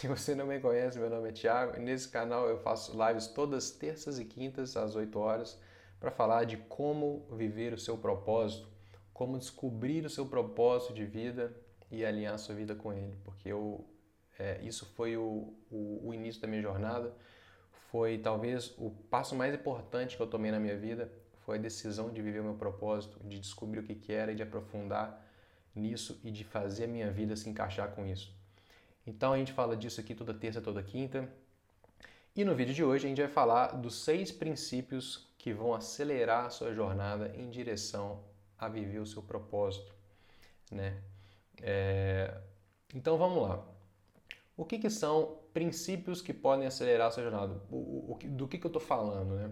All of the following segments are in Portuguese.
Se você não me conhece, meu nome é Thiago e nesse canal eu faço lives todas terças e quintas às 8 horas para falar de como viver o seu propósito, como descobrir o seu propósito de vida e alinhar a sua vida com ele, porque eu, é, isso foi o, o, o início da minha jornada, foi talvez o passo mais importante que eu tomei na minha vida, foi a decisão de viver o meu propósito, de descobrir o que, que era e de aprofundar nisso e de fazer a minha vida se encaixar com isso. Então a gente fala disso aqui toda terça, toda quinta. E no vídeo de hoje a gente vai falar dos seis princípios que vão acelerar a sua jornada em direção a viver o seu propósito, né? É... Então vamos lá. O que, que, são princípios que podem acelerar a sua jornada? O, o, do que, que eu estou falando, né?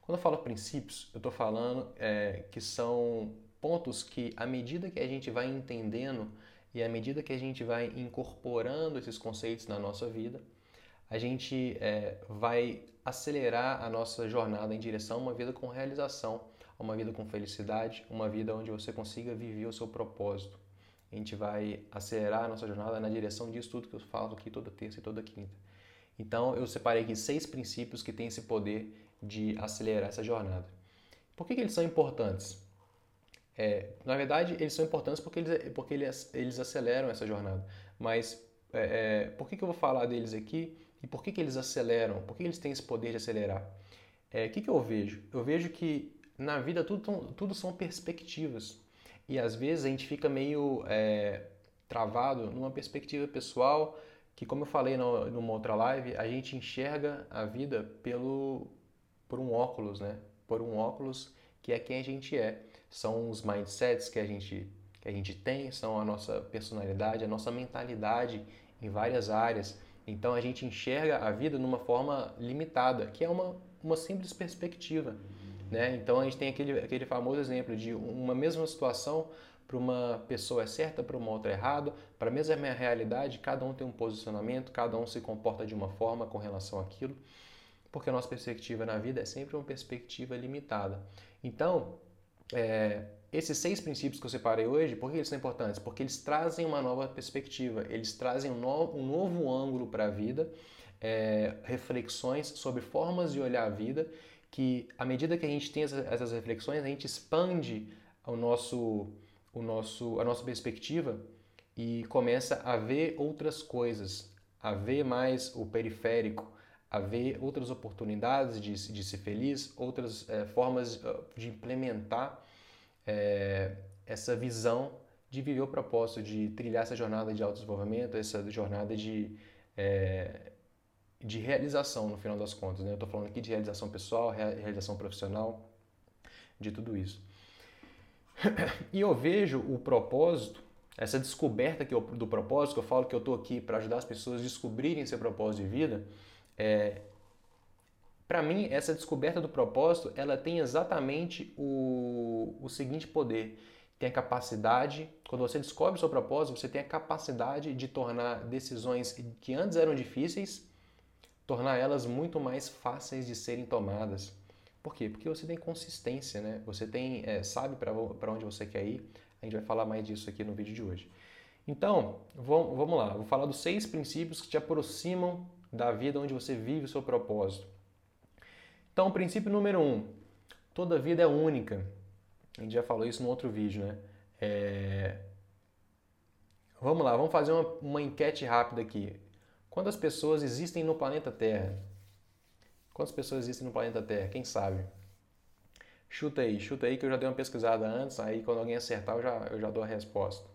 Quando eu falo princípios, eu estou falando é, que são pontos que, à medida que a gente vai entendendo e à medida que a gente vai incorporando esses conceitos na nossa vida, a gente é, vai acelerar a nossa jornada em direção a uma vida com realização, a uma vida com felicidade, uma vida onde você consiga viver o seu propósito. A gente vai acelerar a nossa jornada na direção disso tudo que eu falo aqui toda terça e toda quinta. Então eu separei aqui seis princípios que têm esse poder de acelerar essa jornada. Por que, que eles são importantes? É, na verdade, eles são importantes porque eles, porque eles, eles aceleram essa jornada. Mas é, é, por que, que eu vou falar deles aqui e por que, que eles aceleram? Por que eles têm esse poder de acelerar? É, o que, que eu vejo? Eu vejo que na vida tudo, tudo são perspectivas. E às vezes a gente fica meio é, travado numa perspectiva pessoal que, como eu falei no, numa outra live, a gente enxerga a vida pelo, por um óculos, né? Por um óculos que é quem a gente é são os mindsets que a gente que a gente tem, são a nossa personalidade, a nossa mentalidade em várias áreas. Então a gente enxerga a vida numa forma limitada, que é uma, uma simples perspectiva. Né? Então a gente tem aquele, aquele famoso exemplo de uma mesma situação para uma pessoa é certa, para uma outra é errado, para a mesma realidade, cada um tem um posicionamento, cada um se comporta de uma forma com relação àquilo, porque a nossa perspectiva na vida é sempre uma perspectiva limitada. Então, é, esses seis princípios que eu separei hoje, por que eles são importantes? Porque eles trazem uma nova perspectiva, eles trazem um novo, um novo ângulo para a vida, é, reflexões sobre formas de olhar a vida, que à medida que a gente tem essas, essas reflexões, a gente expande o nosso, o nosso, a nossa perspectiva e começa a ver outras coisas, a ver mais o periférico, a ver outras oportunidades de, de ser feliz, outras é, formas de implementar é, essa visão de viver o propósito, de trilhar essa jornada de autodesenvolvimento, essa jornada de, é, de realização, no final das contas. Né? Eu estou falando aqui de realização pessoal, realização profissional, de tudo isso. E eu vejo o propósito, essa descoberta que eu, do propósito, que eu falo que eu estou aqui para ajudar as pessoas a descobrirem seu propósito de vida, é, para mim, essa descoberta do propósito, ela tem exatamente o, o seguinte poder. Tem a capacidade, quando você descobre o seu propósito, você tem a capacidade de tornar decisões que antes eram difíceis, tornar elas muito mais fáceis de serem tomadas. Por quê? Porque você tem consistência, né? Você tem, é, sabe para onde você quer ir. A gente vai falar mais disso aqui no vídeo de hoje. Então, vamos lá. Vou falar dos seis princípios que te aproximam da vida onde você vive o seu propósito. Então, princípio número um: toda vida é única. A gente já falou isso no outro vídeo, né? É... Vamos lá, vamos fazer uma, uma enquete rápida aqui. Quantas pessoas existem no planeta Terra? Quantas pessoas existem no planeta Terra? Quem sabe? Chuta aí, chuta aí que eu já dei uma pesquisada antes, aí quando alguém acertar eu já, eu já dou a resposta.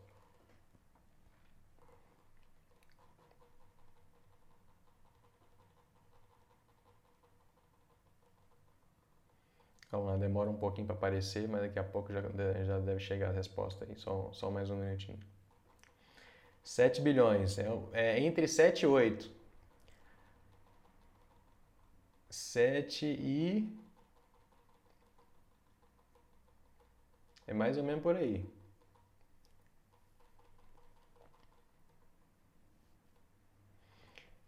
Lá, demora um pouquinho para aparecer, mas daqui a pouco já, já deve chegar a resposta aí, só, só mais um minutinho. 7 bilhões, é, é entre 7 e 8. 7 e. É mais ou menos por aí.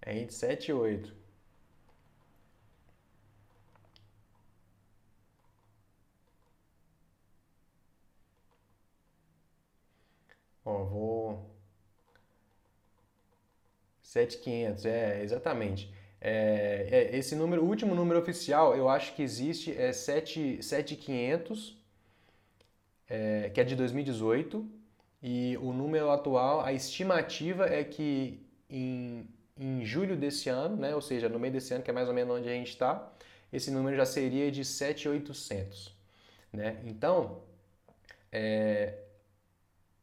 É entre 7 e 8. Ó, vou. 7,500, é, exatamente. É, é, esse número, o último número oficial, eu acho que existe, é 7,500, é, que é de 2018, e o número atual, a estimativa é que em, em julho desse ano, né, ou seja, no meio desse ano, que é mais ou menos onde a gente está, esse número já seria de 7,800. Né? Então, é,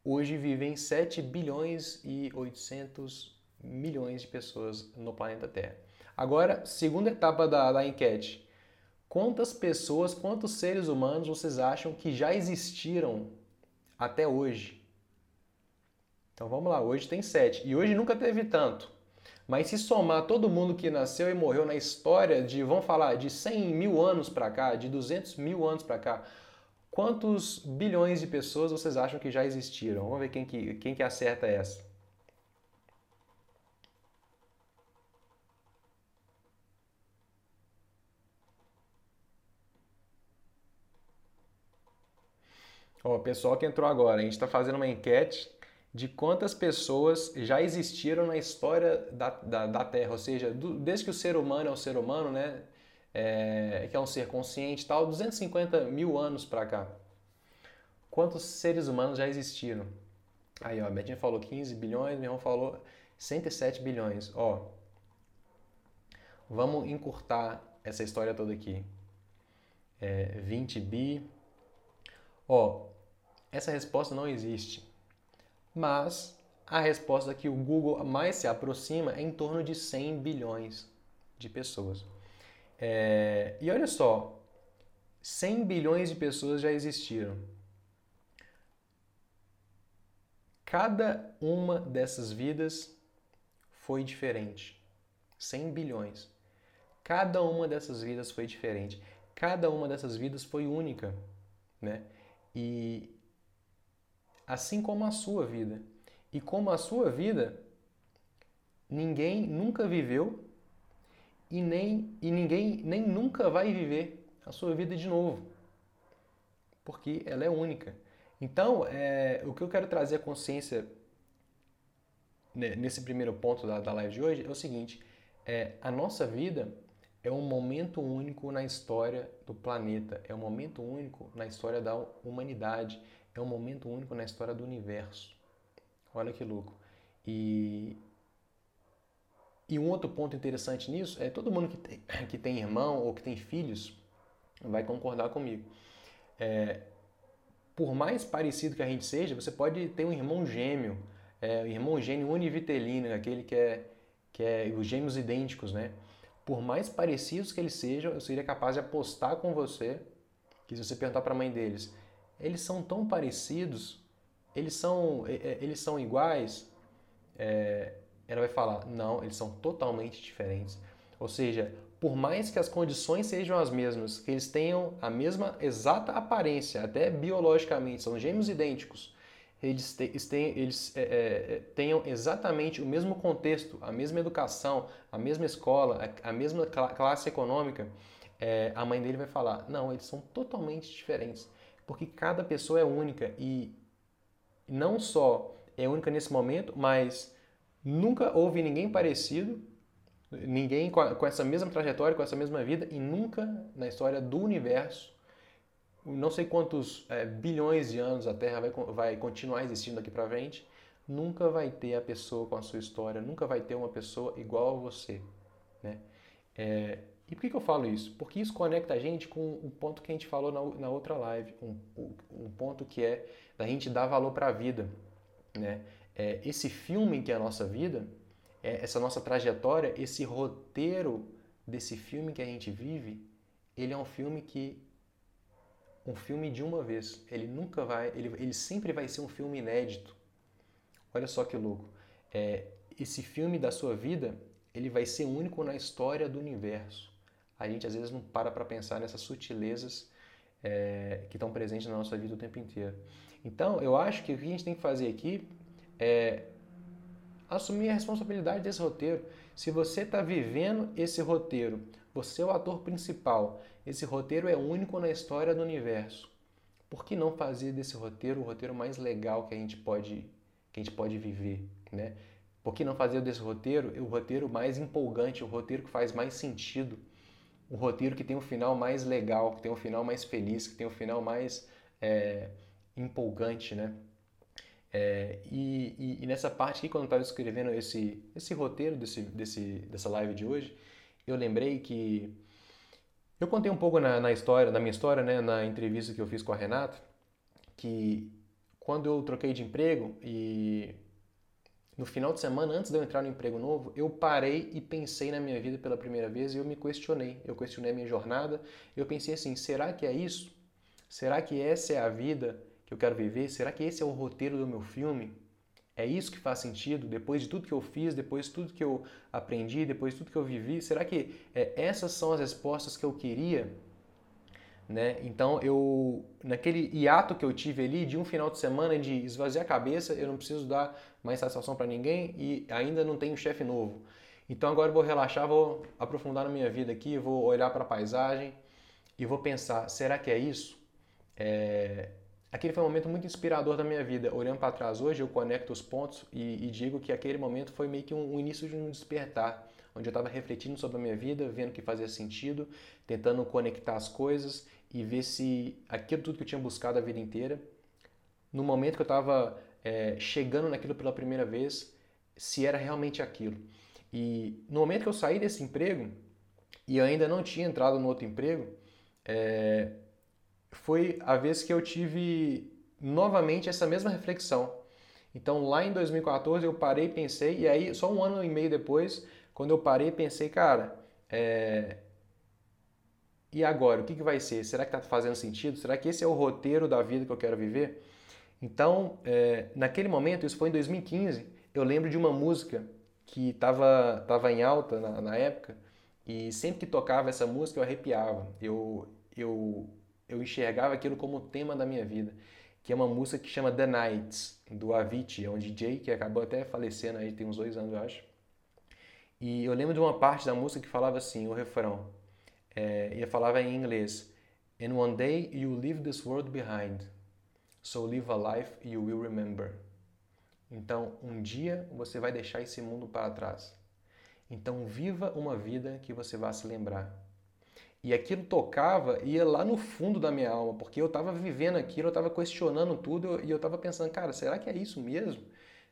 hoje vivem 7 bilhões e 800 milhões de pessoas no planeta Terra. Agora, segunda etapa da, da enquete. Quantas pessoas, quantos seres humanos vocês acham que já existiram até hoje? Então vamos lá, hoje tem 7. E hoje nunca teve tanto. Mas se somar todo mundo que nasceu e morreu na história de, vamos falar, de 100 mil anos para cá, de 200 mil anos para cá, quantos bilhões de pessoas vocês acham que já existiram? Vamos ver quem que, quem que acerta essa. Ó, pessoal que entrou agora, a gente está fazendo uma enquete de quantas pessoas já existiram na história da, da, da Terra, ou seja, do, desde que o ser humano é o ser humano, né, é, que é um ser consciente tal, 250 mil anos para cá. Quantos seres humanos já existiram? Aí, ó, a Betinha falou 15 bilhões, meu irmão falou 107 bilhões. Ó, vamos encurtar essa história toda aqui. É, 20 bi. Ó, essa resposta não existe mas a resposta que o Google mais se aproxima é em torno de 100 bilhões de pessoas. É, e olha só, 100 bilhões de pessoas já existiram. Cada uma dessas vidas foi diferente. 100 bilhões. Cada uma dessas vidas foi diferente. Cada uma dessas vidas foi única, né? E assim como a sua vida. E como a sua vida, ninguém nunca viveu e, nem, e ninguém nem nunca vai viver a sua vida de novo, porque ela é única. Então, é, o que eu quero trazer a consciência nesse primeiro ponto da, da live de hoje é o seguinte: é, a nossa vida é um momento único na história do planeta, é um momento único na história da humanidade, é um momento único na história do universo. Olha que louco. E, e um outro ponto interessante nisso é todo mundo que tem, que tem irmão ou que tem filhos vai concordar comigo. É, por mais parecido que a gente seja, você pode ter um irmão gêmeo, é, um irmão gêmeo univitelino, aquele que é, que é os gêmeos idênticos, né? Por mais parecidos que eles sejam, eu seria capaz de apostar com você que se você perguntar para a mãe deles, eles são tão parecidos, eles são, eles são iguais, é, ela vai falar, não, eles são totalmente diferentes. Ou seja, por mais que as condições sejam as mesmas, que eles tenham a mesma exata aparência, até biologicamente, são gêmeos idênticos, eles, te, eles, tenham, eles é, é, tenham exatamente o mesmo contexto, a mesma educação, a mesma escola, a, a mesma classe econômica, é, a mãe dele vai falar: não, eles são totalmente diferentes porque cada pessoa é única e não só é única nesse momento, mas nunca houve ninguém parecido, ninguém com essa mesma trajetória, com essa mesma vida e nunca na história do universo, não sei quantos é, bilhões de anos a Terra vai, vai continuar existindo daqui para frente, nunca vai ter a pessoa com a sua história, nunca vai ter uma pessoa igual a você, né? É, e por que, que, eu falo isso? Porque isso conecta a gente com o ponto que a gente falou na, na outra live, um, um, ponto que é da gente dar valor para a vida. Né? É, esse filme que é a nossa vida, é, essa nossa trajetória, esse roteiro desse filme que a gente vive, ele é um filme que um filme de uma vez. Ele nunca vai, ele, ele sempre vai ser um filme inédito. Olha só que louco. É, esse filme da sua vida, ele vai ser único na história do universo a gente às vezes não para para pensar nessas sutilezas é, que estão presentes na nossa vida o tempo inteiro. Então, eu acho que o que a gente tem que fazer aqui é assumir a responsabilidade desse roteiro. Se você está vivendo esse roteiro, você é o ator principal, esse roteiro é único na história do universo. Por que não fazer desse roteiro o roteiro mais legal que a gente pode, que a gente pode viver? Né? Por que não fazer desse roteiro o roteiro mais empolgante, o roteiro que faz mais sentido, o roteiro que tem um final mais legal, que tem um final mais feliz, que tem um final mais é, empolgante, né? É, e, e, e, nessa parte aqui, quando eu estava escrevendo esse, esse roteiro desse, desse, dessa live de hoje, eu lembrei que eu contei um pouco na, na história, na minha história, né, na entrevista que eu fiz com a Renata, que quando eu troquei de emprego e no final de semana, antes de eu entrar no emprego novo, eu parei e pensei na minha vida pela primeira vez e eu me questionei. Eu questionei a minha jornada. Eu pensei assim: será que é isso? Será que essa é a vida que eu quero viver? Será que esse é o roteiro do meu filme? É isso que faz sentido? Depois de tudo que eu fiz, depois de tudo que eu aprendi, depois de tudo que eu vivi, será que é, essas são as respostas que eu queria? Né? Então, eu naquele hiato que eu tive ali de um final de semana de esvaziar a cabeça, eu não preciso dar mais satisfação para ninguém e ainda não tenho chefe novo. Então, agora eu vou relaxar, vou aprofundar na minha vida aqui, vou olhar para a paisagem e vou pensar: será que é isso? É... Aquele foi um momento muito inspirador da minha vida. Olhando para trás hoje, eu conecto os pontos e, e, digo que aquele momento foi meio que um, um início de um despertar, onde eu estava refletindo sobre a minha vida, vendo que fazia sentido, tentando conectar as coisas e ver se aquilo tudo que eu tinha buscado a vida inteira, no momento que eu estava é, chegando naquilo pela primeira vez, se era realmente aquilo. E no momento que eu saí desse emprego e ainda não tinha entrado no outro emprego, é, foi a vez que eu tive novamente essa mesma reflexão. Então lá em 2014 eu parei e pensei, e aí só um ano e meio depois, quando eu parei pensei, cara, é, e agora? O que, que vai ser? Será que está fazendo sentido? Será que esse é o roteiro da vida que eu quero viver? Então, é, naquele momento, isso foi em 2015, eu lembro de uma música que estava tava em alta na, na, época e sempre que tocava essa música eu arrepiava. Eu, eu, eu enxergava aquilo como tema da minha vida, que é uma música que chama The Nights, do Avicii, é um DJ que acabou até falecendo aí, tem uns dois anos, eu acho. E eu lembro de uma parte da música que falava assim, o refrão, é, e falava em inglês: And one day you leave this world behind, so live a life you will remember. Então, um dia você vai deixar esse mundo para trás. Então, viva uma vida que você vai se lembrar. E aquilo tocava, ia lá no fundo da minha alma, porque eu estava vivendo aquilo, eu estava questionando tudo e eu estava pensando, cara, será que é isso mesmo?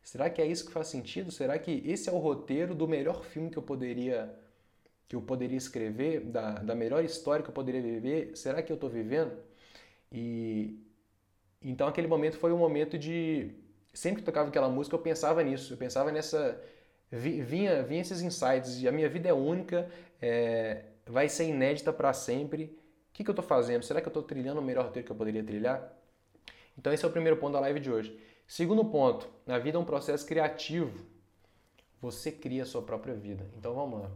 Será que é isso que faz sentido? Será que esse é o roteiro do melhor filme que eu poderia que eu poderia escrever, da, da melhor história que eu poderia viver, será que eu estou vivendo? E então aquele momento foi um momento de sempre que tocava aquela música eu pensava nisso, eu pensava nessa vinha vinha esses insights e a minha vida é única, é, vai ser inédita para sempre. O que, que eu estou fazendo? Será que eu estou trilhando o melhor roteiro que eu poderia trilhar? Então esse é o primeiro ponto da live de hoje. Segundo ponto, na vida é um processo criativo. Você cria a sua própria vida. Então vamos lá.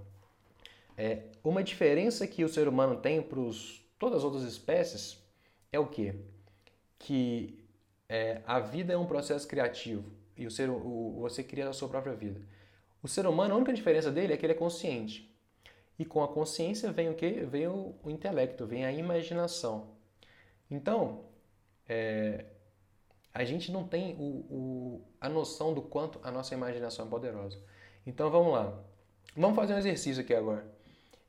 É, uma diferença que o ser humano tem para todas as outras espécies é o quê? Que é, a vida é um processo criativo e o ser, o, você cria a sua própria vida. O ser humano, a única diferença dele é que ele é consciente. E com a consciência vem o quê? Vem o, o intelecto, vem a imaginação. Então, é, a gente não tem o, o, a noção do quanto a nossa imaginação é poderosa. Então vamos lá. Vamos fazer um exercício aqui agora.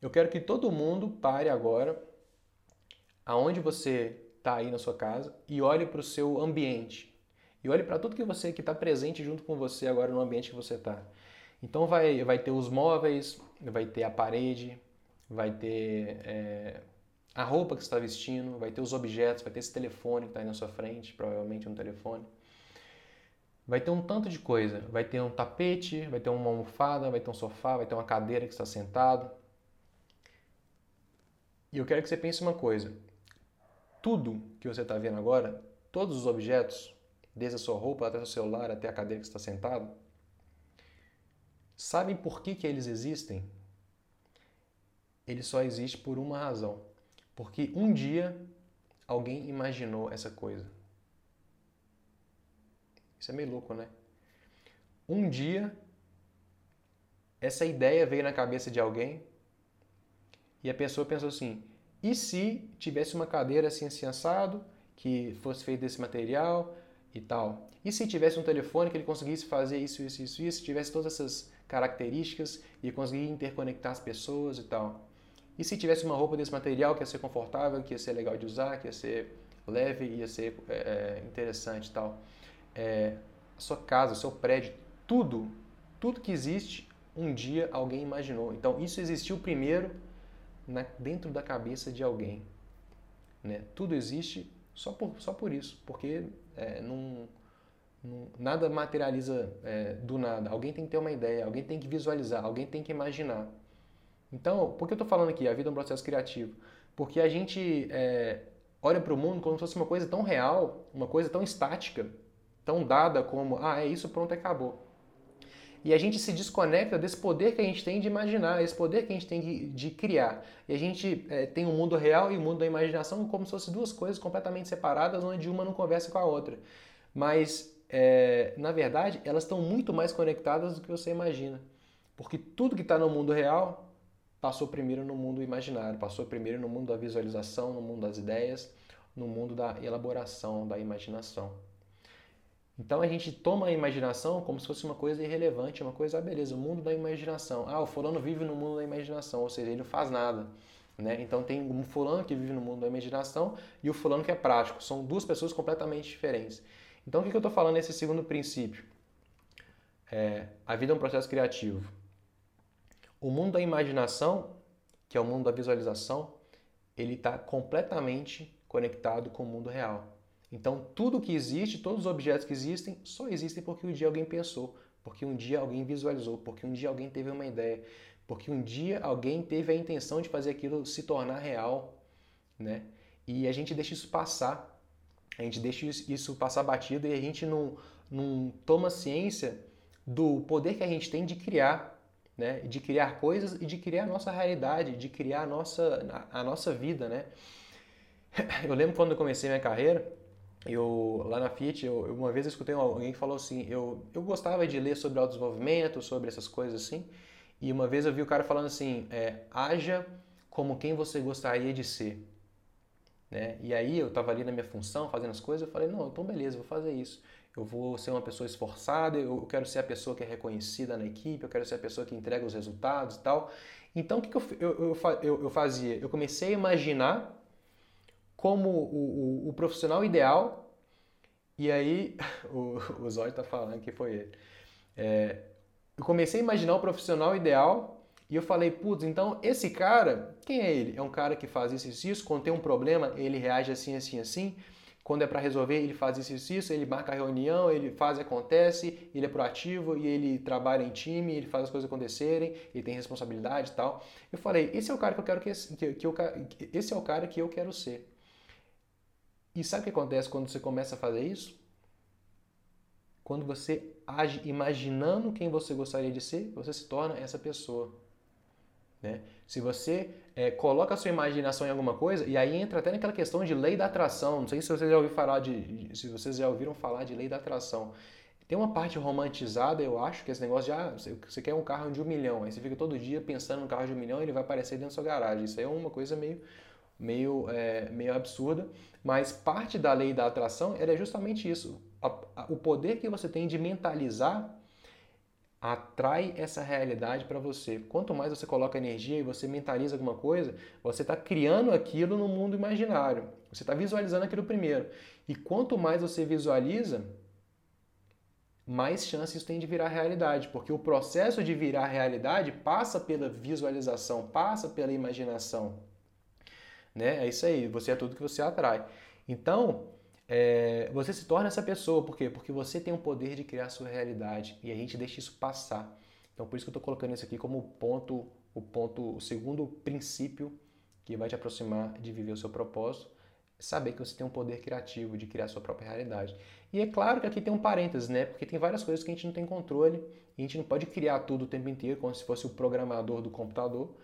Eu quero que todo mundo pare agora, aonde você está aí na sua casa, e olhe para o seu ambiente. E olhe para tudo que você que está presente junto com você agora no ambiente que você está. Então vai, vai ter os móveis, vai ter a parede, vai ter é, a roupa que você está vestindo, vai ter os objetos, vai ter esse telefone que está aí na sua frente, provavelmente um telefone. Vai ter um tanto de coisa. Vai ter um tapete, vai ter uma almofada, vai ter um sofá, vai ter uma cadeira que está sentado, e eu quero que você pense uma coisa: tudo que você está vendo agora, todos os objetos, desde a sua roupa até o seu celular, até a cadeira que está sentado, sabem por que, que eles existem? Ele só existe por uma razão. Porque um dia alguém imaginou essa coisa. Isso é meio louco, né? Um dia essa ideia veio na cabeça de alguém e a pessoa pensou assim: e se tivesse uma cadeira assim, assim assado, que fosse feita desse material, e tal? E se tivesse um telefone que ele conseguisse fazer isso, isso, isso, isso, tivesse todas essas características e conseguir interconectar as pessoas e tal? E se tivesse uma roupa desse material que ia ser confortável, que ia ser legal de usar, que ia ser leve, ia ser é, é interessante e tal? É, a sua casa, o seu prédio, tudo, tudo que existe, um dia alguém imaginou. Então isso existiu primeiro na, dentro da cabeça de alguém. Né? Tudo existe só por, só por isso, porque é, não, não, nada materializa é, do nada. Alguém tem que ter uma ideia, alguém tem que visualizar, alguém tem que imaginar. Então, por que eu estou falando aqui? A vida é um processo criativo. Porque a gente é, olha para o mundo como se fosse uma coisa tão real, uma coisa tão estática, tão dada como, ah, é isso, pronto, acabou. E a gente se desconecta desse poder que a gente tem de imaginar, esse poder que a gente tem de, de criar. E a gente é, tem o um mundo real e o um mundo da imaginação como se fossem duas coisas completamente separadas, onde uma não conversa com a outra. Mas, é, na verdade, elas estão muito mais conectadas do que você imagina. Porque tudo que está no mundo real passou primeiro no mundo imaginário, passou primeiro no mundo da visualização, no mundo das ideias, no mundo da elaboração, da imaginação. Então a gente toma a imaginação como se fosse uma coisa irrelevante, uma coisa, ah, beleza, o mundo da imaginação. Ah, o fulano vive no mundo da imaginação, ou seja, ele não faz nada. Né? Então tem um fulano que vive no mundo da imaginação e o fulano que é prático. São duas pessoas completamente diferentes. Então o que eu estou falando nesse segundo princípio? É, a vida é um processo criativo. O mundo da imaginação, que é o mundo da visualização, ele está completamente conectado com o mundo real. Então, tudo que existe, todos os objetos que existem, só existem porque um dia alguém pensou, porque um dia alguém visualizou, porque um dia alguém teve uma ideia, porque um dia alguém teve a intenção de fazer aquilo se tornar real, né? E a gente deixa isso passar, a gente deixa isso passar batido e a gente não, não toma ciência do poder que a gente tem de criar, né? De criar coisas e de criar a nossa realidade, de criar a nossa, a nossa vida, né? Eu lembro quando eu comecei minha carreira, eu lá na Fiat, eu, uma vez eu escutei alguém que falou assim, eu, eu gostava de ler sobre autodesenvolvimento, sobre essas coisas assim, e uma vez eu vi o cara falando assim, é, haja como quem você gostaria de ser. Né? E aí eu estava ali na minha função, fazendo as coisas, eu falei, não, então beleza, vou fazer isso. Eu vou ser uma pessoa esforçada, eu quero ser a pessoa que é reconhecida na equipe, eu quero ser a pessoa que entrega os resultados e tal. Então o que, que eu, eu, eu, eu fazia? Eu comecei a imaginar como o, o, o profissional ideal, e aí o, o Zóio está falando que foi ele. É, eu comecei a imaginar o profissional ideal e eu falei, putz, então esse cara, quem é ele? É um cara que faz isso e isso, quando tem um problema, ele reage assim, assim, assim. Quando é para resolver, ele faz isso e isso, ele marca a reunião, ele faz, acontece, ele é proativo e ele trabalha em time, ele faz as coisas acontecerem, ele tem responsabilidade e tal. Eu falei, esse é o cara que eu quero que, que, que eu, esse é o cara que eu quero ser. E sabe o que acontece quando você começa a fazer isso? Quando você age imaginando quem você gostaria de ser, você se torna essa pessoa. Né? Se você é, coloca a sua imaginação em alguma coisa, e aí entra até naquela questão de lei da atração. Não sei se vocês já ouviram falar de, se vocês já ouviram falar de lei da atração. Tem uma parte romantizada, eu acho, que esse negócio de ah, você quer um carro de um milhão, aí você fica todo dia pensando no carro de um milhão e ele vai aparecer dentro da sua garagem. Isso aí é uma coisa meio meio, é, meio absurda, mas parte da lei da atração é justamente isso. o poder que você tem de mentalizar atrai essa realidade para você. Quanto mais você coloca energia e você mentaliza alguma coisa, você está criando aquilo no mundo imaginário. Você está visualizando aquilo primeiro. E quanto mais você visualiza, mais chances tem de virar realidade, porque o processo de virar realidade passa pela visualização, passa pela imaginação né? É isso aí, você é tudo que você atrai. Então, é, você se torna essa pessoa, por quê? Porque você tem o poder de criar a sua realidade e a gente deixa isso passar. Então, por isso que eu estou colocando isso aqui como ponto, o ponto, o segundo princípio que vai te aproximar de viver o seu propósito, saber que você tem um poder criativo de criar a sua própria realidade. E é claro que aqui tem um parênteses, né? Porque tem várias coisas que a gente não tem controle e a gente não pode criar tudo o tempo inteiro, como se fosse o programador do computador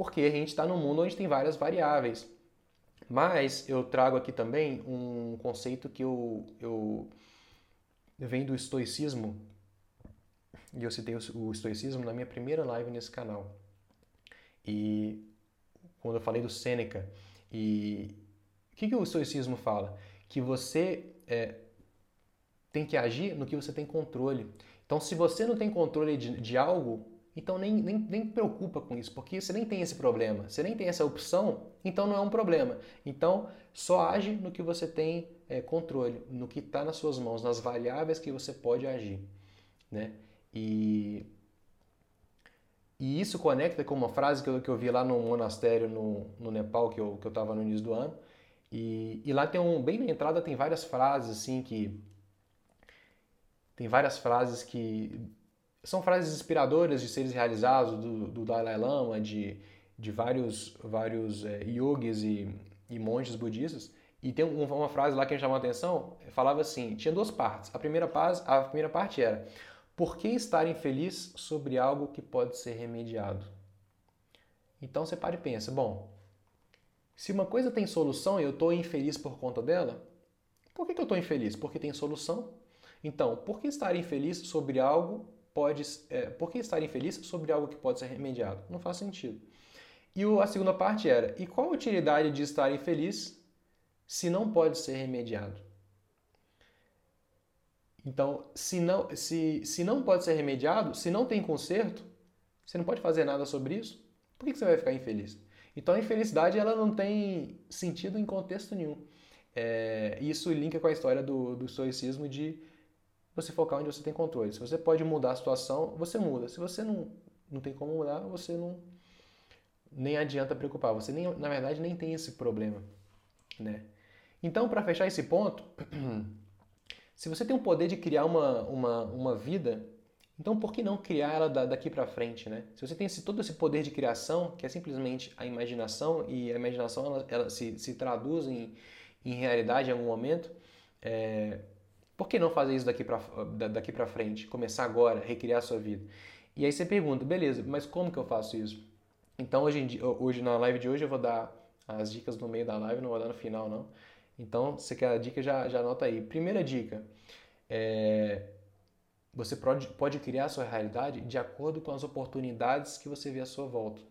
porque a gente está num mundo onde tem várias variáveis. Mas eu trago aqui também um conceito que eu, eu, venho do estoicismo, e eu citei o estoicismo na minha primeira live nesse canal. E quando eu falei do Sêneca, e o que, que o estoicismo fala? Que você é, tem que agir no que você tem controle. Então, se você não tem controle de, de algo, então nem, nem, nem preocupa com isso, porque você nem tem esse problema, você nem tem essa opção, então não é um problema. Então, só age no que você tem é, controle, no que está nas suas mãos, nas variáveis que você pode agir. Né? E, e isso conecta com uma frase que eu, que eu vi lá no monastério no, no Nepal, que eu estava que eu no início do ano. E, e lá tem um, bem na entrada tem várias frases assim que tem várias frases que são frases inspiradoras de seres realizados do, do Dalai Lama, de, de vários, vários é, yogis e, e monges budistas. E tem uma frase lá que me chamou a atenção, falava assim, tinha duas partes. A primeira, paz, a primeira parte era, por que estar infeliz sobre algo que pode ser remediado? Então você para e pensa, bom, se uma coisa tem solução e eu estou infeliz por conta dela, por que, que eu estou infeliz? Porque tem solução. Então, por que estar infeliz sobre algo pode. É, por que estar infeliz sobre algo que pode ser remediado? Não faz sentido. E a segunda parte era: e qual a utilidade de estar infeliz se não pode ser remediado? Então, se não, se, se não pode ser remediado, se não tem conserto, você não pode fazer nada sobre isso, por que você vai ficar infeliz? Então, a infelicidade ela não tem sentido em contexto nenhum. É, isso linka com a história do, do de você focar onde você tem controle. Se você pode mudar a situação, você muda. Se você não, não tem como mudar, você não nem adianta preocupar. Você nem, na verdade nem tem esse problema, né? Então, para fechar esse ponto, se você tem o poder de criar uma, uma, uma vida, então por que não criar ela daqui para frente, né? Se você tem esse, todo esse poder de criação, que é simplesmente a imaginação, e a imaginação ela, ela se, se traduz em, em realidade em algum momento, é, por que não fazer isso daqui para daqui frente? Começar agora, recriar a sua vida. E aí você pergunta, beleza, mas como que eu faço isso? Então hoje, dia, hoje na live de hoje eu vou dar as dicas no meio da live, não vou dar no final não. Então, se você quer a dica, já, já anota aí. Primeira dica, é, você pode, pode criar a sua realidade de acordo com as oportunidades que você vê à sua volta.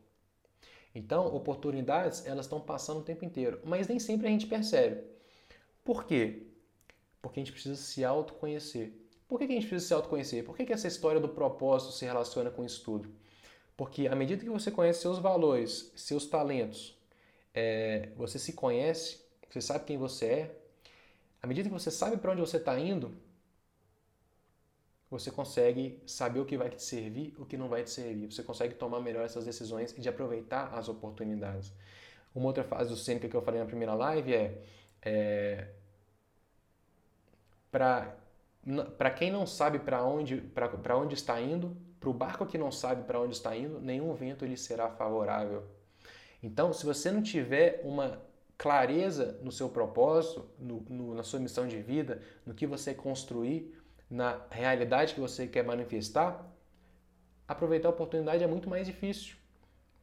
Então, oportunidades, elas estão passando o tempo inteiro, mas nem sempre a gente percebe. Por quê? Porque a gente precisa se autoconhecer. Por que a gente precisa se autoconhecer? Por que essa história do propósito se relaciona com isso tudo? Porque à medida que você conhece seus valores, seus talentos, é, você se conhece, você sabe quem você é, à medida que você sabe para onde você está indo, você consegue saber o que vai te servir, o que não vai te servir. Você consegue tomar melhor essas decisões e de aproveitar as oportunidades. Uma outra fase do Sêneca que eu falei na primeira live é, é para quem não sabe para onde, onde está indo, para o barco que não sabe para onde está indo, nenhum vento lhe será favorável. Então, se você não tiver uma clareza no seu propósito, no, no, na sua missão de vida, no que você construir, na realidade que você quer manifestar, aproveitar a oportunidade é muito mais difícil,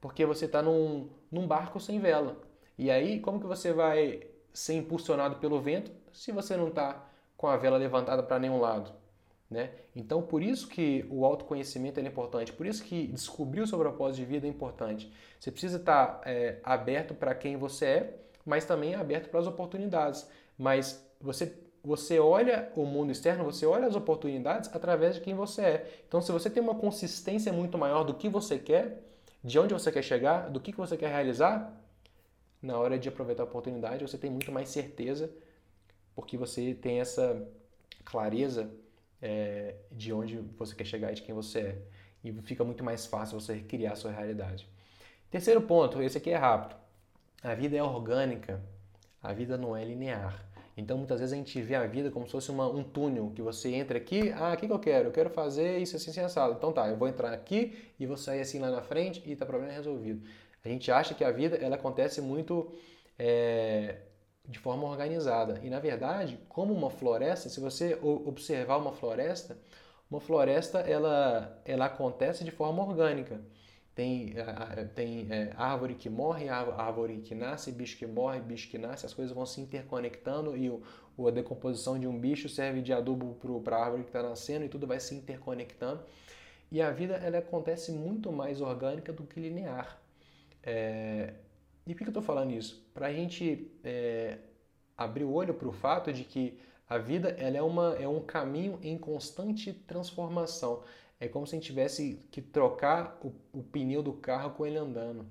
porque você está num, num barco sem vela. E aí, como que você vai ser impulsionado pelo vento se você não está com a vela levantada para nenhum lado. Né? Então, por isso que o autoconhecimento é importante, por isso que descobrir o seu propósito de vida é importante. Você precisa estar é, aberto para quem você é, mas também aberto para as oportunidades. Mas você, você olha o mundo externo, você olha as oportunidades através de quem você é. Então, se você tem uma consistência muito maior do que você quer, de onde você quer chegar, do que você quer realizar, na hora de aproveitar a oportunidade, você tem muito mais certeza porque você tem essa clareza é, de onde você quer chegar e de quem você é. E fica muito mais fácil você criar a sua realidade. Terceiro ponto, esse aqui é rápido. A vida é orgânica, a vida não é linear. Então, muitas vezes a gente vê a vida como se fosse uma, um túnel, que você entra aqui, ah, o que, que eu quero? Eu quero fazer isso assim, assim, assado. Então tá, eu vou entrar aqui e vou sair assim lá na frente e tá problema resolvido. A gente acha que a vida, ela acontece muito é, de forma organizada. E na verdade, como uma floresta, se você observar uma floresta, uma floresta ela, ela acontece de forma orgânica. Tem, tem é, árvore que morre, árvore que nasce, bicho que morre, bicho que nasce, as coisas vão se interconectando e o, a decomposição de um bicho serve de adubo para a árvore que está nascendo e tudo vai se interconectando. E a vida ela acontece muito mais orgânica do que linear. É, e por que eu estou falando isso? Para a gente é, abrir o olho para o fato de que A vida ela é, uma, é um caminho em constante transformação. É como se a gente tivesse que trocar o, o pneu do carro com ele andando.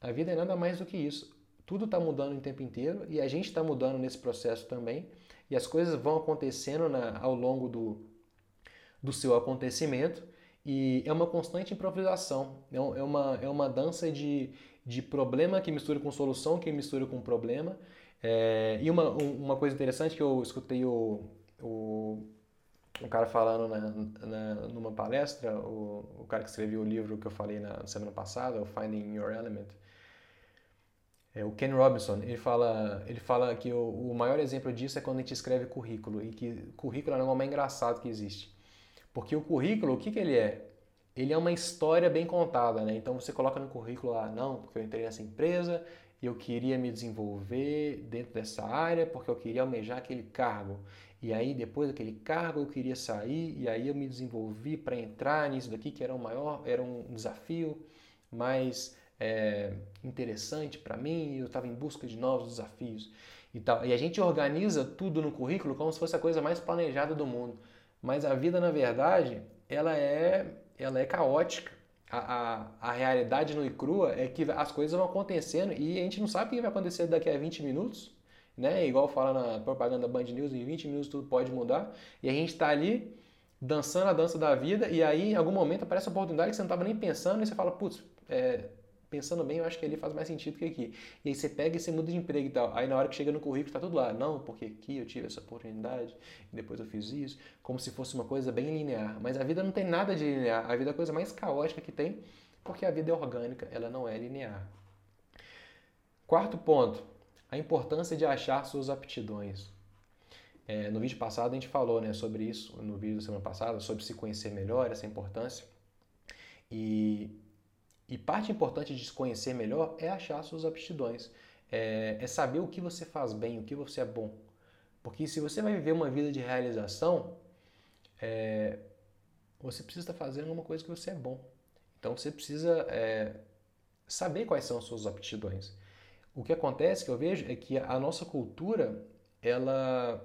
A vida é nada mais do que isso. Tudo está mudando o tempo inteiro e a gente está mudando nesse processo também. E as coisas vão acontecendo na, ao longo do, do seu acontecimento. E é uma constante improvisação. É, é uma, é uma dança de, de problema que mistura com solução, que mistura com problema. É, e uma, uma coisa interessante que eu escutei o, o, o cara falando na, na, numa palestra, o, o cara que escreveu o livro que eu falei na semana passada, o Finding Your Element, é, o Ken Robinson, ele fala, ele fala que o, o, maior exemplo disso é quando a gente escreve currículo, e que currículo é o mais engraçado que existe. Porque o currículo, o que, que ele é? Ele é uma história bem contada, né? Então você coloca no currículo lá, não, porque eu entrei nessa empresa, eu queria me desenvolver dentro dessa área porque eu queria almejar aquele cargo. E aí, depois daquele cargo, eu queria sair e aí eu me desenvolvi para entrar nisso daqui, que era um maior, era um desafio mais é, interessante para mim e eu estava em busca de novos desafios e tal. E a gente organiza tudo no currículo como se fosse a coisa mais planejada do mundo. Mas a vida, na verdade, ela é, ela é caótica a, a, a, realidade no e crua é que as coisas vão acontecendo e a gente não sabe o que vai acontecer daqui a 20 minutos, né? Igual fala na propaganda Band News, em 20 minutos tudo pode mudar. E a gente está ali dançando a dança da vida e aí em algum momento aparece uma oportunidade que você não estava nem pensando e você fala, putz, é, pensando bem, eu acho que ali faz mais sentido que aqui. E aí você pega e você muda de emprego e tal. Aí na hora que chega no currículo está tudo lá. Não, porque aqui eu tive essa oportunidade, e depois eu fiz isso, como se fosse uma coisa bem linear. Mas a vida não tem nada de linear. A vida é a coisa mais caótica que tem, porque a vida é orgânica, ela não é linear. Quarto ponto, a importância de achar suas aptidões. É, no vídeo passado a gente falou né, sobre isso, no vídeo da semana passada, sobre se conhecer melhor, essa importância. E e parte importante de se conhecer melhor é achar suas aptidões. É, é, saber o que você faz bem, o que você é bom. Porque se você vai viver uma vida de realização, é, você precisa estar fazendo uma coisa que você é bom. Então você precisa é, saber quais são as suas aptidões. O que acontece que eu vejo é que a nossa cultura ela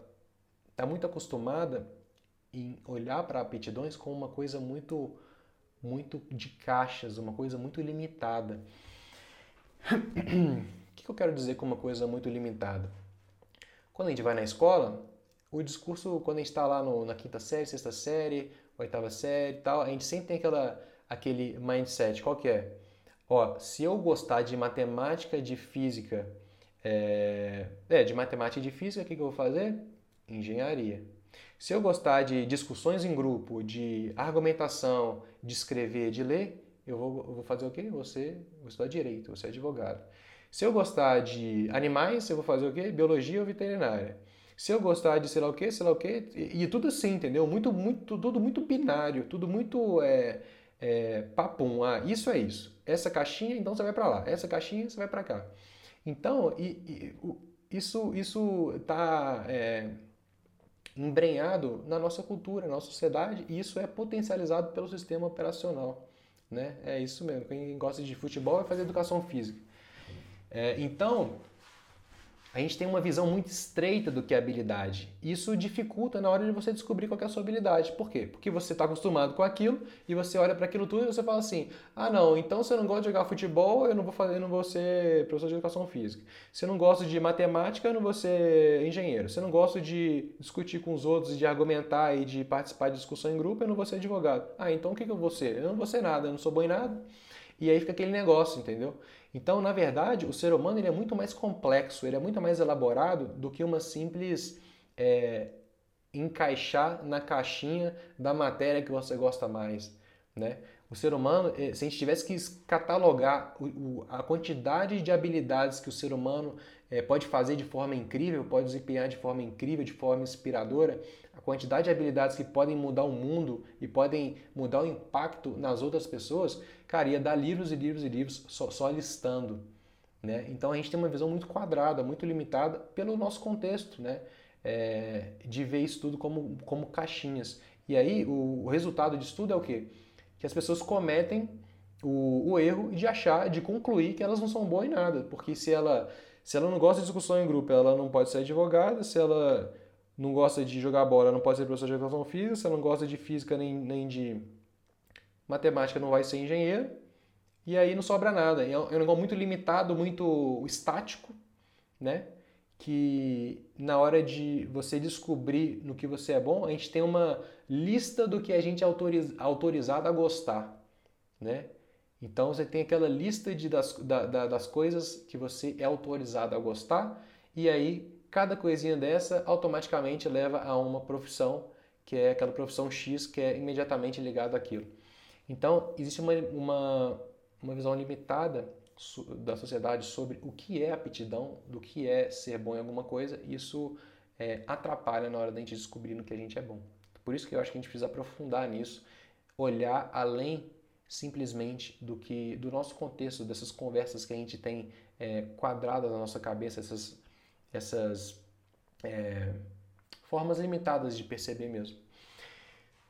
está muito acostumada em olhar para aptidões como uma coisa muito muito de caixas, uma coisa muito limitada. o que eu quero dizer com uma coisa muito limitada? Quando a gente vai na escola, o discurso, quando a gente está lá no, na quinta série, sexta série, oitava série e tal, a gente sempre tem aquela, aquele mindset, qual que é? Ó, se eu gostar de matemática, de física, é, é de matemática e de física, o que, que eu vou fazer? Engenharia. Se eu gostar de discussões em grupo, de argumentação, de escrever, de ler, eu vou, eu vou fazer o quê? Você vou estudar direito, você é advogado. Se eu gostar de animais, eu vou fazer o quê? Biologia ou veterinária. Se eu gostar de sei lá o quê, sei lá o quê, e, e tudo assim, entendeu? Muito, muito, tudo muito binário, tudo muito é, é, papum. Ah, isso é isso. Essa caixinha, então você vai para lá. Essa caixinha, você vai para cá. Então, e, e, isso isso está é, embrenhado na nossa cultura, na nossa sociedade, e isso é potencializado pelo sistema operacional. Né? É isso mesmo. Quem gosta de futebol vai fazer educação física. É, então, a gente tem uma visão muito estreita do que é habilidade. Isso dificulta na hora de você descobrir qual é a sua habilidade. Por quê? Porque você está acostumado com aquilo e você olha para aquilo tudo e você fala assim: ah, não, então se eu não gosto de jogar futebol, eu não vou fazer, eu não vou ser professor de educação física. Se eu não gosto de matemática, eu não vou ser engenheiro. Se eu não gosto de discutir com os outros, de argumentar e de participar de discussão em grupo, eu não vou ser advogado. Ah, então o que, que eu vou ser? Eu não vou ser nada, eu não sou bom em nada. E aí fica aquele negócio, entendeu? Então, na verdade, o ser humano ele é muito mais complexo, ele é muito mais elaborado do que uma simples é, encaixar na caixinha da matéria que você gosta mais. Né? O ser humano, é, se a gente tivesse que catalogar a quantidade de habilidades que o ser humano é, pode fazer de forma incrível, pode desempenhar de forma incrível, de forma inspiradora, quantidade de habilidades que podem mudar o mundo e podem mudar o impacto nas outras pessoas, cara, ia dar livros e livros e livros só, só listando. Né? Então a gente tem uma visão muito quadrada, muito limitada pelo nosso contexto, né? É, de ver isso tudo como, como caixinhas. E aí o, o resultado disso tudo é o quê? Que as pessoas cometem o, o, erro de achar, de concluir que elas não são boas em nada. Porque se ela, se ela não gosta de discussão em grupo, ela não pode ser advogada. Se ela não gosta de jogar bola, não pode ser professor de educação física, não gosta de física nem, nem de matemática, não vai ser engenheiro, e aí não sobra nada. É um negócio muito limitado, muito estático, né? Que na hora de você descobrir no que você é bom, a gente tem uma lista do que a gente é autorizado a gostar, né? Então você tem aquela lista de, das, da, das coisas que você é autorizado a gostar, e aí cada coisinha dessa automaticamente leva a uma profissão, que é aquela profissão X que é imediatamente ligada àquilo. Então, existe uma, uma, uma visão limitada da sociedade sobre o que é aptidão, do que é ser bom em alguma coisa, isso é, atrapalha na hora da gente descobrir no que a gente é bom. Por isso que eu acho que a gente precisa aprofundar nisso, olhar além simplesmente do que do nosso contexto, dessas conversas que a gente tem é, quadradas na nossa cabeça, essas, essas é, formas limitadas de perceber mesmo.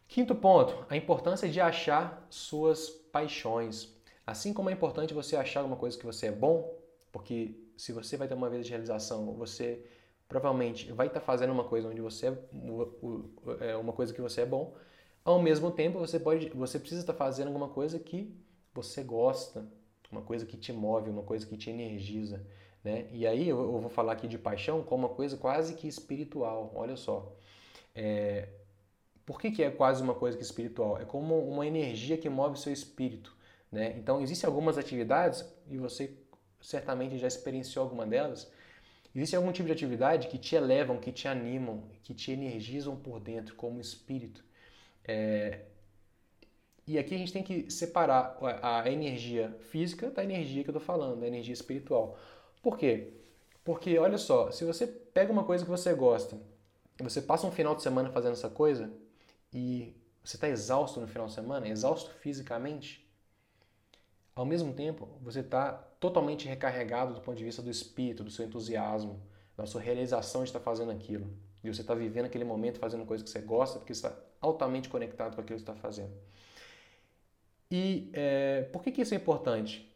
Quinto ponto, a importância de achar suas paixões. Assim como é importante você achar uma coisa que você é bom, porque se você vai ter uma vida de realização, você provavelmente vai estar fazendo uma coisa onde você é, é uma coisa que você é bom, ao mesmo tempo, você pode, você precisa estar fazendo alguma coisa que você gosta, uma coisa que te move, uma coisa que te energiza, né? E aí eu, eu vou falar aqui de paixão como uma coisa quase que espiritual. Olha só, é, por que, que é quase uma coisa que espiritual? É como uma energia que move seu espírito, né? Então existem algumas atividades e você certamente já experienciou alguma delas. Existe algum tipo de atividade que te elevam, que te animam, que te energizam por dentro como espírito. É, e aqui a gente tem que separar a energia física da energia que eu estou falando, da energia espiritual. Por quê? Porque, olha só, se você pega uma coisa que você gosta, você passa um final de semana fazendo essa coisa e você está exausto no final de semana, exausto fisicamente, ao mesmo tempo você está totalmente recarregado do ponto de vista do espírito, do seu entusiasmo, da sua realização de estar fazendo aquilo. E você está vivendo aquele momento fazendo coisa que você gosta, porque você está altamente conectado com aquilo que está fazendo. E é, por que, que isso é importante?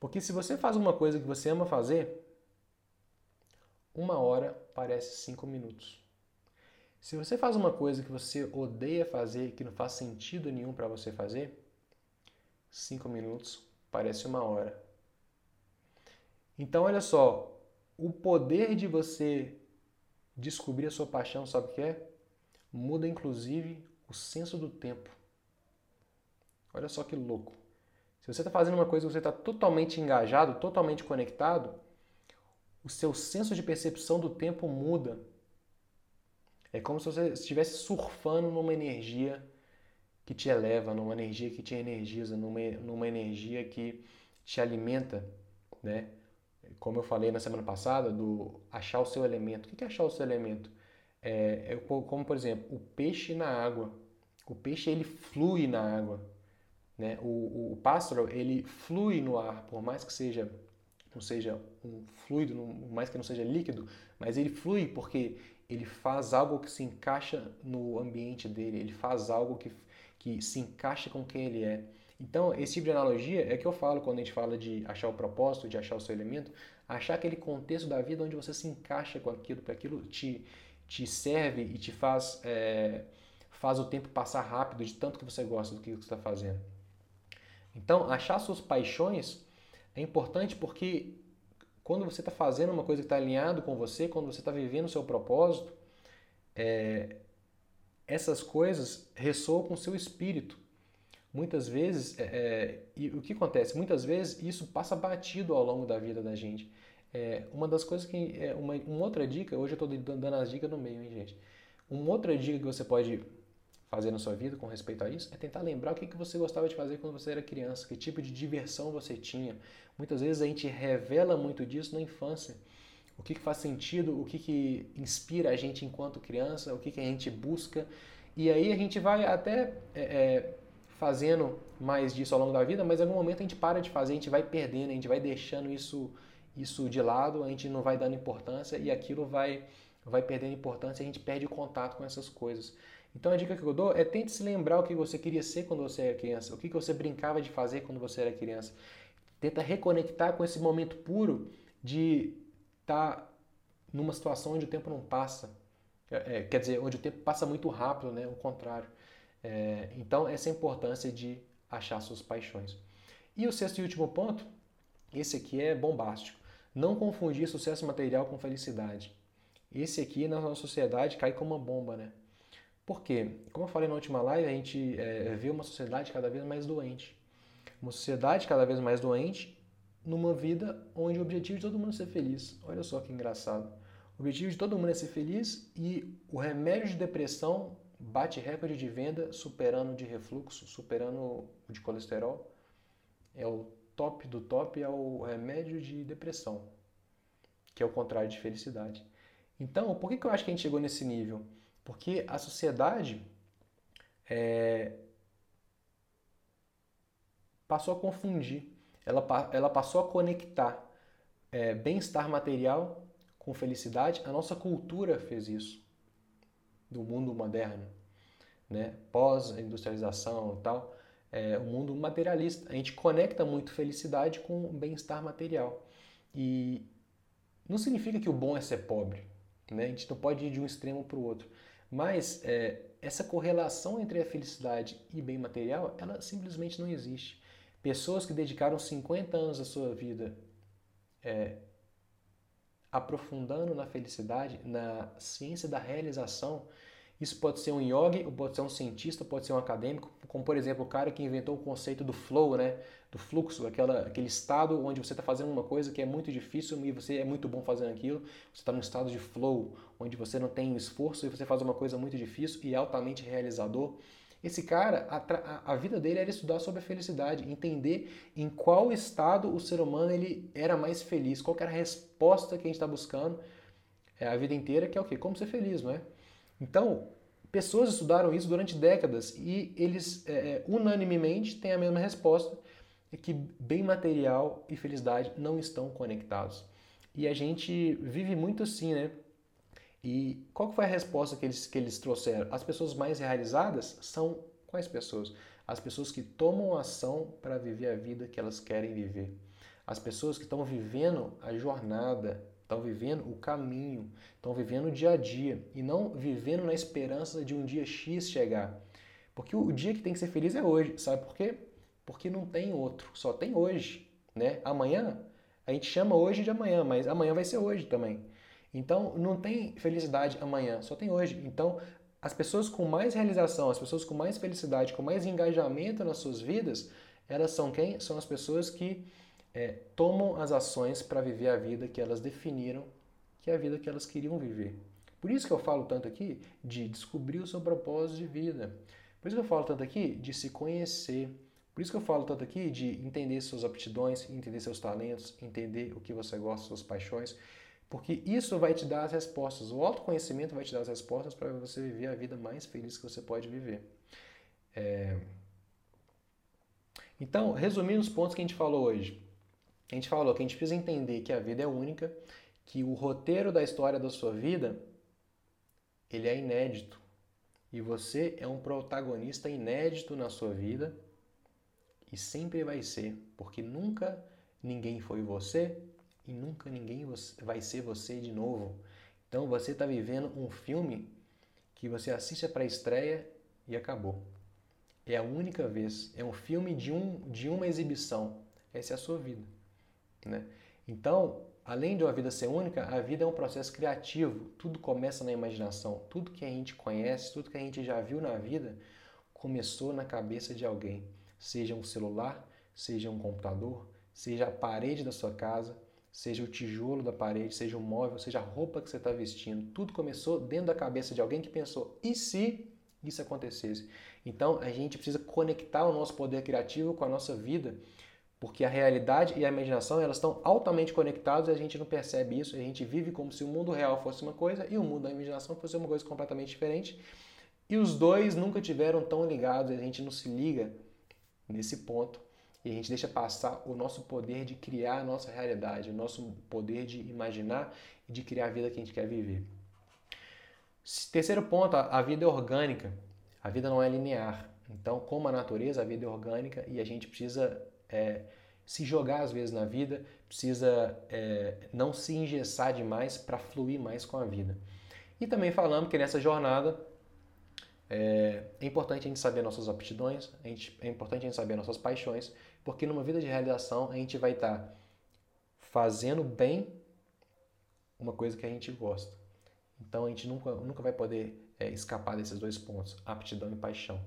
Porque se você faz uma coisa que você ama fazer, uma hora parece cinco minutos. Se você faz uma coisa que você odeia fazer, que não faz sentido nenhum para você fazer, cinco minutos parece uma hora. Então, olha só, o poder de você descobrir a sua paixão, sabe o que é? Muda inclusive o senso do tempo. Olha só que louco. Se você está fazendo uma coisa que você está totalmente engajado, totalmente conectado, o seu senso de percepção do tempo muda. É como se você estivesse surfando numa energia que te eleva, numa energia que te energiza, numa, numa energia que te alimenta, né? Como eu falei na semana passada, do achar o seu elemento. O que é achar o seu elemento? É, é como, por exemplo, o peixe na água. O peixe ele flui na água. Né? O, o, pássaro ele flui no ar, por mais que seja não seja um fluido, por mais que não seja líquido, mas ele flui porque ele faz algo que se encaixa no ambiente dele, ele faz algo que, que se encaixa com quem ele é. Então, esse tipo de analogia é que eu falo quando a gente fala de achar o propósito, de achar o seu elemento, achar aquele contexto da vida onde você se encaixa com aquilo, para aquilo te, te serve e te faz, é, faz o tempo passar rápido de tanto que você gosta do que você está fazendo. Então, achar suas paixões é importante porque quando você está fazendo uma coisa que está alinhado com você, quando você está vivendo o seu propósito, é, essas coisas ressoam com o seu espírito. Muitas vezes, é, é, e o que acontece? Muitas vezes isso passa batido ao longo da vida da gente. É, uma das coisas que. É, uma, uma outra dica, hoje eu estou dando as dicas no meio, hein, gente? Uma outra dica que você pode fazer na sua vida com respeito a isso é tentar lembrar o que, que você gostava de fazer quando você era criança, que tipo de diversão você tinha. Muitas vezes a gente revela muito disso na infância. O que, faz sentido, o que, que inspira a gente enquanto criança, o que, que a gente busca. E aí a gente vai até é, é, fazendo mais disso ao longo da vida, mas em algum momento a gente para de fazer, a gente vai perdendo, a gente vai deixando isso isso de lado, a gente não vai dando importância e aquilo vai, vai perdendo importância e a gente perde o contato com essas coisas. Então a dica que eu dou é tente se lembrar o que você queria ser quando você era criança, o que você brincava de fazer quando você era criança. Tenta reconectar com esse momento puro de estar tá numa situação onde o tempo não passa, É, quer dizer, onde o tempo passa muito rápido, né? O contrário. É, então, essa é a importância de achar suas paixões. E o sexto e último ponto, esse aqui é bombástico. Não confundir sucesso material com felicidade. Esse aqui na nossa sociedade cai como uma bomba, né? Por quê? Como eu falei na última live, a gente é, vê uma sociedade cada vez mais doente. Uma sociedade cada vez mais doente numa vida onde o objetivo de todo mundo é ser feliz. Olha só que engraçado. O objetivo de todo mundo é ser feliz e o remédio de depressão bate recorde de venda, superando de refluxo, superando o de colesterol. É o top do top, é o remédio de depressão, que é o contrário de felicidade. Então, por que, que eu acho que a gente chegou nesse nível? Porque a sociedade é, passou a confundir, ela, ela passou a conectar é, bem-estar material com felicidade. A nossa cultura fez isso, do mundo moderno, né? pós-industrialização e tal, é, o mundo materialista. A gente conecta muito felicidade com bem-estar material. E não significa que o bom é ser pobre, né? a gente não pode ir de um extremo para o outro. Mas é, essa correlação entre a felicidade e bem material, ela simplesmente não existe. Pessoas que dedicaram 50 anos da sua vida é, aprofundando na felicidade, na ciência da realização, isso pode ser um yogi, pode ser um cientista, pode ser um acadêmico, como por exemplo o cara que inventou o conceito do flow, né? do fluxo, aquela, aquele estado onde você está fazendo uma coisa que é muito difícil e você é muito bom fazendo aquilo. Você está num estado de flow, onde você não tem esforço e você faz uma coisa muito difícil e altamente realizador. Esse cara, a, a, vida dele era estudar sobre a felicidade, entender em qual estado o ser humano ele era mais feliz, qual era a resposta que a gente está buscando é, a vida inteira, que é o quê? Como ser feliz, não é? Então, pessoas estudaram isso durante décadas e eles é, é unanimemente têm a mesma resposta, é que bem material e felicidade não estão conectados. E a gente vive muito assim, né? E qual foi a resposta que eles, que eles trouxeram? As pessoas mais realizadas são quais pessoas? As pessoas que tomam ação para viver a vida que elas querem viver. As pessoas que estão vivendo a jornada, estão vivendo o caminho, estão vivendo o dia a dia e não vivendo na esperança de um dia X chegar. Porque o dia que tem que ser feliz é hoje. Sabe por quê? Porque não tem outro, só tem hoje. Né? Amanhã, a gente chama hoje de amanhã, mas amanhã vai ser hoje também. Então, não tem felicidade amanhã, só tem hoje. Então, as pessoas com mais realização, as pessoas com mais felicidade, com mais engajamento nas suas vidas, elas são quem? São as pessoas que é, tomam as ações para viver a vida que elas definiram que é a vida que elas queriam viver. Por isso que eu falo tanto aqui de descobrir o seu propósito de vida. Por isso que eu falo tanto aqui de se conhecer. Por isso que eu falo tanto aqui de entender suas aptidões, entender seus talentos, entender o que você gosta, suas paixões. Porque isso vai te dar as respostas. O autoconhecimento vai te dar as respostas para você viver a vida mais feliz que você pode viver. É... Então, resumindo os pontos que a gente falou hoje. A gente falou que a gente precisa entender que a vida é única, que o roteiro da história da sua vida ele é inédito. E você é um protagonista inédito na sua vida e sempre vai ser, porque nunca ninguém foi você e nunca ninguém vai ser você de novo. Então você está vivendo um filme que você assiste para a estreia e acabou. É a única vez. É um filme de, um, de uma exibição. Essa é a sua vida. Né? Então, além de uma vida ser única, a vida é um processo criativo. Tudo começa na imaginação. Tudo que a gente conhece, tudo que a gente já viu na vida, começou na cabeça de alguém. Seja um celular, seja um computador, seja a parede da sua casa, seja o tijolo da parede, seja o móvel, seja a roupa que você está vestindo, tudo começou dentro da cabeça de alguém que pensou: e se isso acontecesse? Então a gente precisa conectar o nosso poder criativo com a nossa vida, porque a realidade e a imaginação elas estão altamente conectadas e a gente não percebe isso, a gente vive como se o mundo real fosse uma coisa e o mundo da imaginação fosse uma coisa completamente diferente. E os dois nunca tiveram tão ligados, a gente não se liga nesse ponto e a gente deixa passar o nosso poder de criar a nossa realidade, o nosso poder de imaginar e de criar a vida que a gente quer viver. Terceiro ponto, a vida é orgânica. A vida não é linear. Então, como a natureza, a vida é orgânica e a gente precisa é, se jogar às vezes na vida, precisa é, não se engessar demais para fluir mais com a vida. E também falamos que nessa jornada é, é, importante a gente saber nossas aptidões, a gente, é importante a gente saber nossas paixões, porque numa vida de realização a gente vai estar tá fazendo bem uma coisa que a gente gosta. Então a gente nunca, nunca vai poder é, escapar desses dois pontos, aptidão e paixão.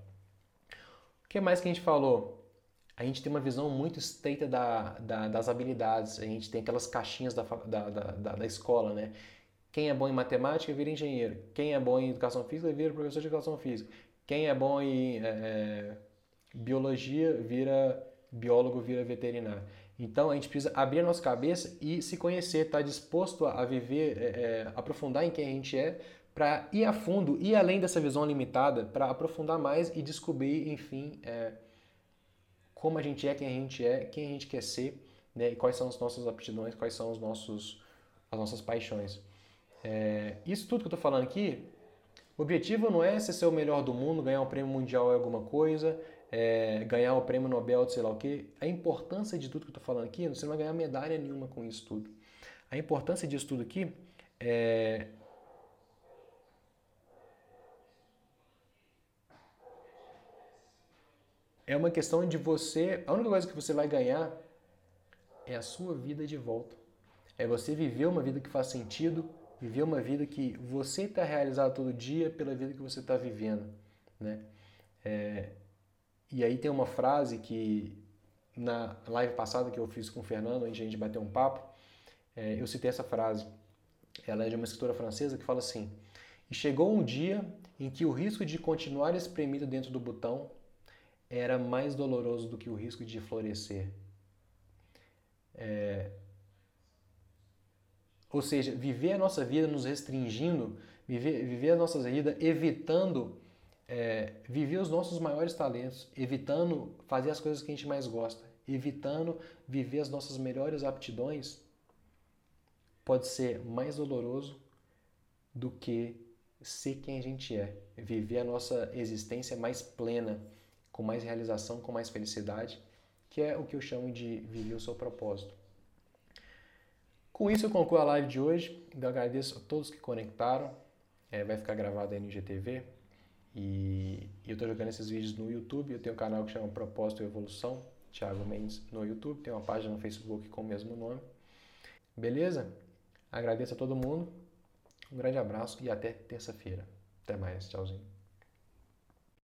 O que mais que a gente falou? A gente tem uma visão muito estreita da, da, das habilidades, a gente tem aquelas caixinhas da, da, escola, né? Quem é bom em matemática vira engenheiro. Quem é bom em educação física vira professor de educação física. Quem é bom em é, é biologia vira biólogo, vira veterinário. Então a gente precisa abrir a nossa cabeça e se conhecer, estar tá disposto a viver, é, é, aprofundar em quem a gente é, para ir a fundo, ir além dessa visão limitada, para aprofundar mais e descobrir, enfim, é, como a gente é, quem a gente é, quem a gente quer ser, né, e quais são as nossas aptidões, quais são os nossos, as nossas paixões. É, isso tudo que eu estou falando aqui, o objetivo não é ser o melhor do mundo, ganhar um prêmio mundial em alguma coisa, é, ganhar o prêmio Nobel sei lá o quê. A importância de tudo que eu estou falando aqui, você não vai ganhar medalha nenhuma com isso tudo. A importância disso tudo aqui é é uma questão de você. A única coisa que você vai ganhar é a sua vida de volta. É você viver uma vida que faz sentido, viver uma vida que você está realizado todo dia pela vida que você está vivendo, né? É, e aí tem uma frase que na live passada que eu fiz com o Fernando, onde a gente bateu um papo, é, eu citei essa frase. Ela é de uma escritora francesa que fala assim: E chegou um dia em que o risco de continuar espremido dentro do botão era mais doloroso do que o risco de florescer. É, ou seja, viver a nossa vida nos restringindo, viver, viver a nossa vida evitando é, viver os nossos maiores talentos, evitando fazer as coisas que a gente mais gosta, evitando viver as nossas melhores aptidões, pode ser mais doloroso do que ser quem a gente é, viver a nossa existência mais plena, com mais realização, com mais felicidade, que é o que eu chamo de viver o seu propósito. Com isso eu concluo a live de hoje. Eu agradeço a todos que conectaram. É, vai ficar gravado aí no IGTV. E, eu estou jogando esses vídeos no YouTube. Eu tenho um canal que chama Propósito e Evolução, Thiago Mendes, no YouTube. Tem uma página no Facebook com o mesmo nome. Beleza? Agradeço a todo mundo. Um grande abraço e até terça-feira. Até mais. Tchauzinho.